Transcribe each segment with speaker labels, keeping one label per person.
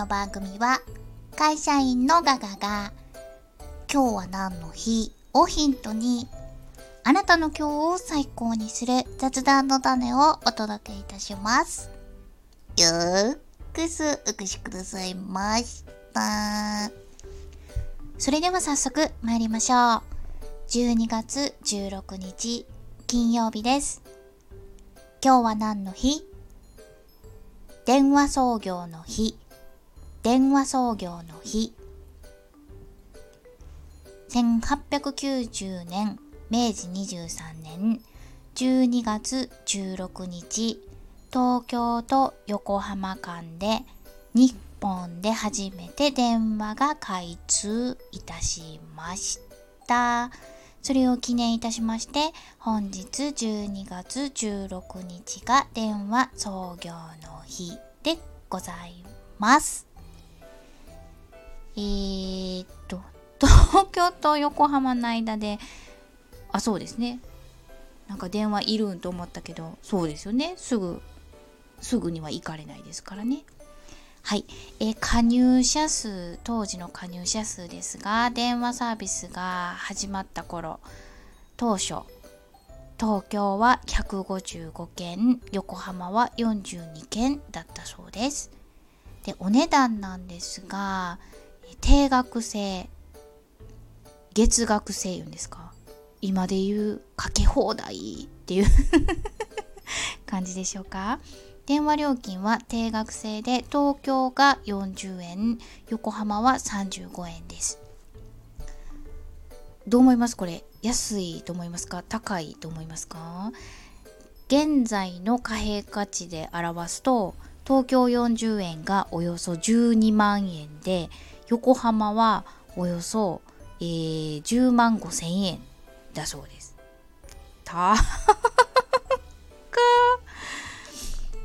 Speaker 1: の番組は会社員のガガが今日は何の日をヒントにあなたの今日を最高にする雑談の種をお届けいたします。よーくすお越しくださいました。それでは早速参りましょう。12月16日金曜日です。今日は何の日？電話創業の日。電話創業の日。1890年、明治23年12月16日、東京と横浜間で日本で初めて電話が開通いたしました。それを記念いたしまして、本日12月16日が電話創業の日でございます。えー、っと、東京と横浜の間で、あ、そうですね。なんか電話いるんと思ったけど、そうですよね。すぐ、すぐには行かれないですからね。はい、えー、加入者数当時の加入者数ですが電話サービスが始まった頃当初東京は155件横浜は42件だったそうですでお値段なんですが定額制月額制言うんですか？今で言うかけ放題っていう 感じでしょうか？電話料金は定額制で東京が40円横浜は35円です。どう思います？これ安いと思いますか？高いと思いますか？現在の貨幣価値で表すと東京40円がおよそ12万円で横浜はおよそ、えー、10万5千円だそうです。た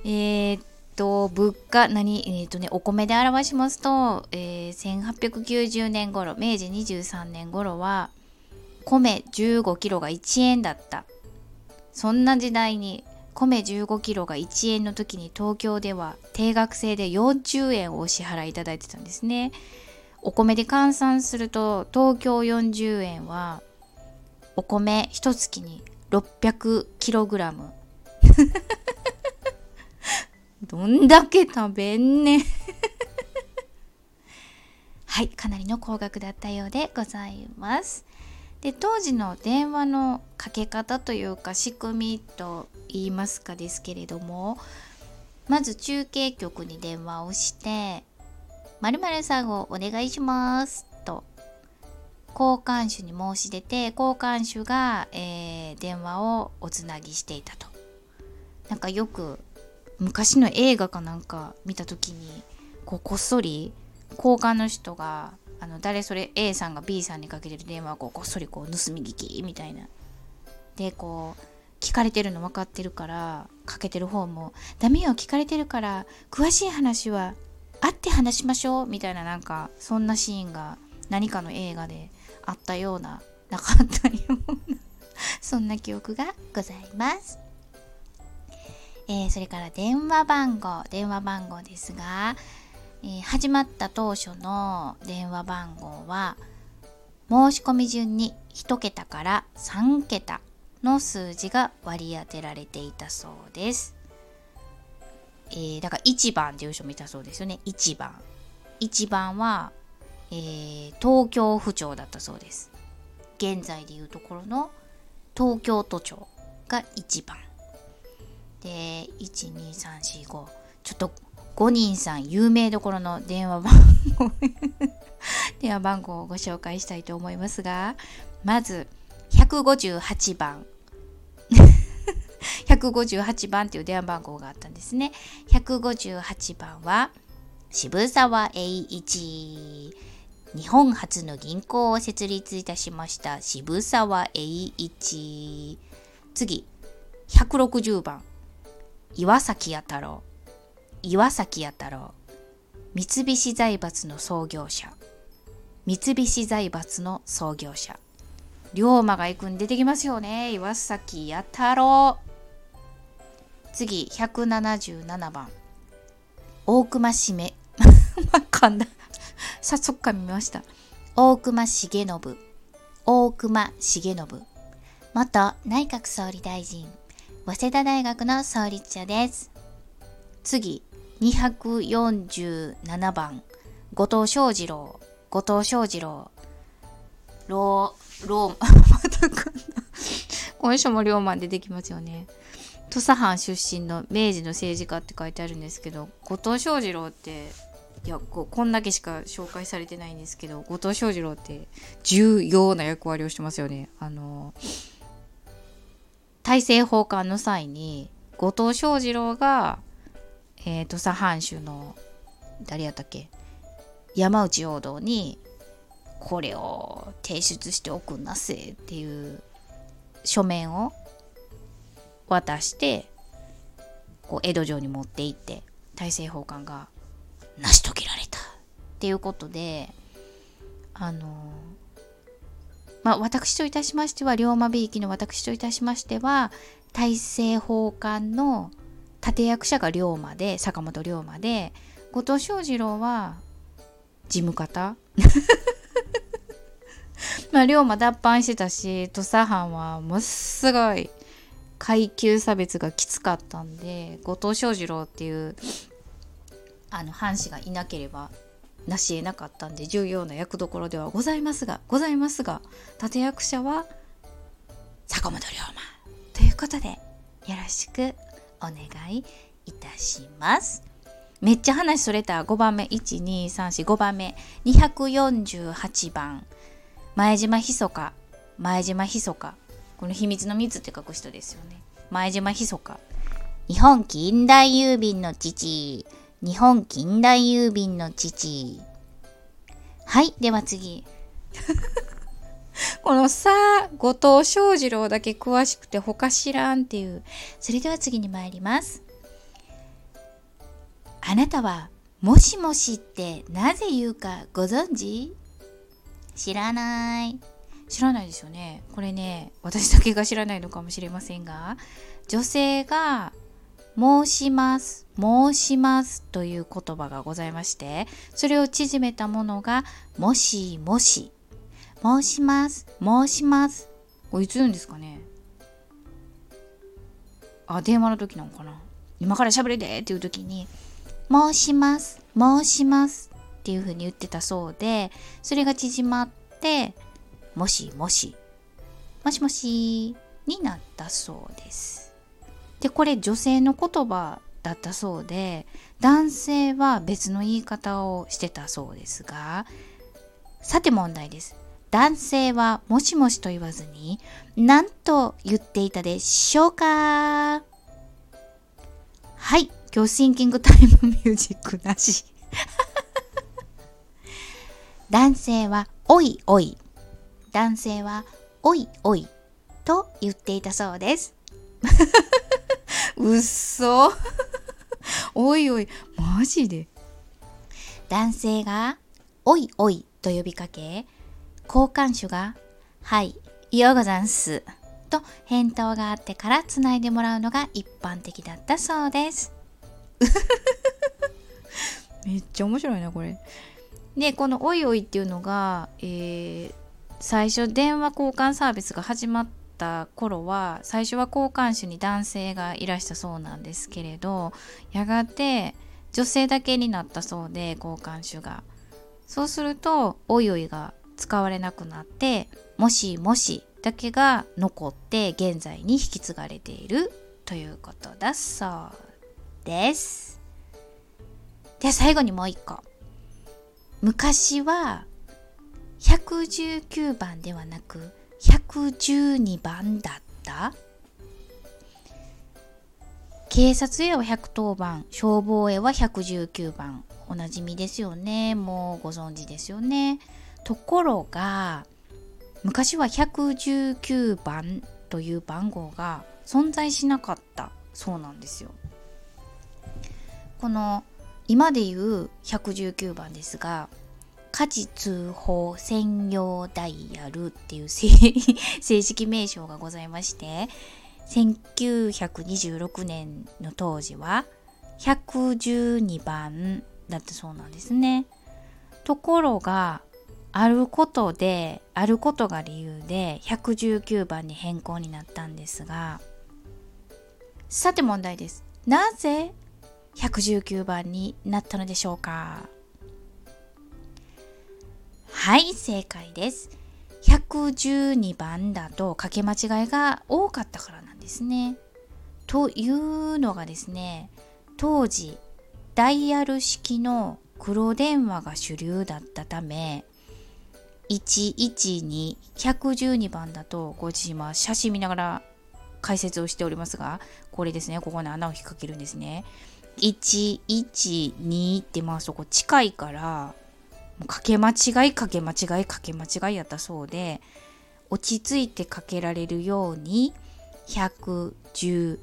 Speaker 1: え、っと、物価、何、えー、っとね、お米で表しますと、えー、1890年頃、明治23年頃は、米15キロが1円だった。そんな時代に、米15キロが1円の時に東京では定額制で40円をお支払いいただいてたんですね。お米で換算すると東京40円はお米一月に600キログラム どんだけ食べんねん はい、かなりの高額だったようでございます。で当時の電話のかけ方というか仕組みと言いますかですけれどもまず中継局に電話をして「まるさんをお願いします」と交換手に申し出て交換手が、えー、電話をおつなぎしていたと。なんかよく昔の映画かなんか見た時にこうこっそり交換の人があの誰それ A さんが B さんにかけてる電話をこうこっそりこう盗み聞きみたいな。でこう聞かれてるの分かってるからかけてる方も「ダメよ聞かれてるから詳しい話は会って話しましょう」みたいななんかそんなシーンが何かの映画であったようななかったような そんな記憶がございます。えー、それから電話番号電話番号ですが、えー、始まった当初の電話番号は申し込み順に1桁から3桁の数字が割り当てられていたそうです。えー、だから1番っていう人もいたそうですよね。1番。1番は、えー、東京府庁だったそうです。現在でいうところの東京都庁が1番。で12345ちょっと5人さん有名どころの電話番号 電話番号をご紹介したいと思いますがまず158番158番っていう電話番号があったんですね。158番は渋沢栄一。日本初の銀行を設立いたしました渋沢栄一。次160番岩崎弥太郎。岩崎弥太郎。三菱財閥の創業者。三菱財閥の創業者。龍馬が行くん出てきますよね。岩崎弥太郎。次177番。大隈しめま噛んだ早速噛みました。大隈重信。大隈重信。元内閣総理大臣。早稲田大学の創立者です。次247番。後藤翔二郎。後藤翔二郎。ローローまたこんな 今週も龍馬出てきますよね。土佐藩出身の明治の政治家って書いてあるんですけど後藤翔二郎っていやここんだけしか紹介されてないんですけど後藤翔二郎って重要な役割をしてますよね。あの大政奉還の際に後藤翔二郎が、えー、土佐藩主の誰やったっけ？山内陽道にこれを提出しておくんなせっていう書面を渡してこう江戸城に持って行って大政奉還が成し遂げられたっていうことであのまあ私といたしましては龍馬びいきの私といたしましては大政奉還の立役者が龍馬で坂本龍馬で後藤翔二郎は事務方。まあ龍馬脱藩してたし土佐藩はものすごい階級差別がきつかったんで後藤翔二郎っていうあの藩士がいなければ成し得なかったんで重要な役どころではございますがございますが立役者は坂本龍馬。ということでよろしくお願いいたします。めっちゃ話それた5番目12345番目248番。前島ひそか。前島ひそか。この秘密の密って書く人ですよね前島ひそか日本近代郵便の父日本近代郵便の父。はい、では次。このさ、後藤翔二郎だけ詳しくて他知らんっていう。それでは次に参ります。あなたは、もしもしってなぜ言うかご存知？知らない。知らないですよね。これね、私だけが知らないのかもしれませんが、女性が申します、申しますという言葉がございまして、それを縮めたものが、もしもし、申します、申します。これいつ言うんですかねあ、電話の時なのかな今から喋れでっていう時に、申します、申しますっていう風に言ってたそうで、それが縮まって、もしもし、もしもしになったそうです。でこれ女性の言葉だったそうで男性は別の言い方をしてたそうですがさて問題です。男性はもしもしと言わずに何と言っていたでしょうか？はい今日シンキングタイムミュージックなし。男性はおいおい男性はおいおいと言っていたそうです。うっそおいおいマジで？男性がおいおいと呼びかけ交換手がはいようござんすと返答があってからつないでもらうのが一般的だったそうです。めっちゃ面白いなこれ。でこの「おいおい」っていうのが、えー、最初電話交換サービスが始まった頃は最初は交換手に男性がいらしたそうなんですけれどやがて女性だけになったそうで交換手が。そうするとおいおいが使われなくなってもしもしだけが残って現在に引き継がれている。ということだそうです。では最後にもう一個。昔は119番ではなく112番だった？警察へは110番消防へは119番。おなじみですよね。もうご存知ですよね。ところが昔は119番という番号が存在しなかったそうなんですよ。この今で言う119番ですが家事通報専用ダイヤルっていう正式名称がございまして1926年の当時は112番だったそうなんですね。ところがあることであることが理由で119番に変更になったんですがさて問題です。なぜ119番になったのでしょうか？はい正解です。112番だとかけ間違いが多かったからなんですね。というのがですね当時ダイヤル式の黒電話が主流だったため112112番だとご自身は写真見ながら解説をしておりますがこれですねここに穴を引っ掛けるんですね112ってまあそこ近いからかけ間違いかけ間違いかけ間違いやったそうで落ち着いてかけられるように119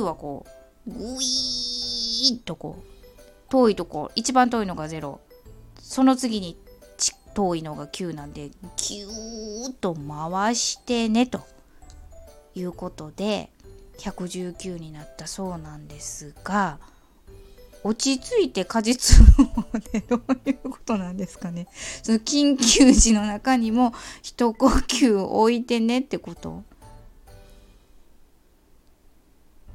Speaker 1: はこうグイーッとこう遠いとこ一番遠いのが0その次に遠いのが9なんでキューッと回してねということで119になったそうなんですが落ち着いて果実の方でどういうことなんですかね。その緊急時の中にも一呼吸置いてねってこと。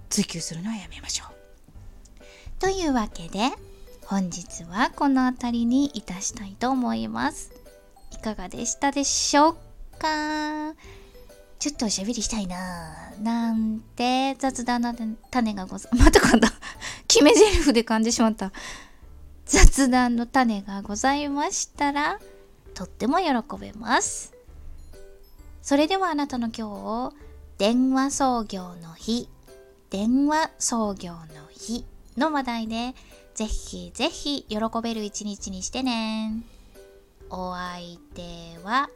Speaker 1: 追求するのはやめましょう。というわけで本日はこの辺りにいたしたいと思います。いかがでしたでしょうか？ちょっとおしゃべりしたいななんて雑談の種がござ、また今度。決め台詞で噛んでしまった。雑談の種がございましたら、とっても喜べます。それではあなたの今日を、電話創業の日、電話創業の日の話題で、ぜひぜひ喜べる一日にしてね。お相手は、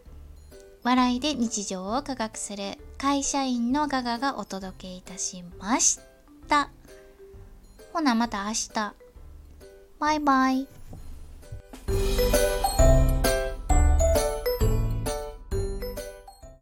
Speaker 1: 笑いで日常を科学する会社員のガガがお届けいたしました。ほなまた明日。バイバイ。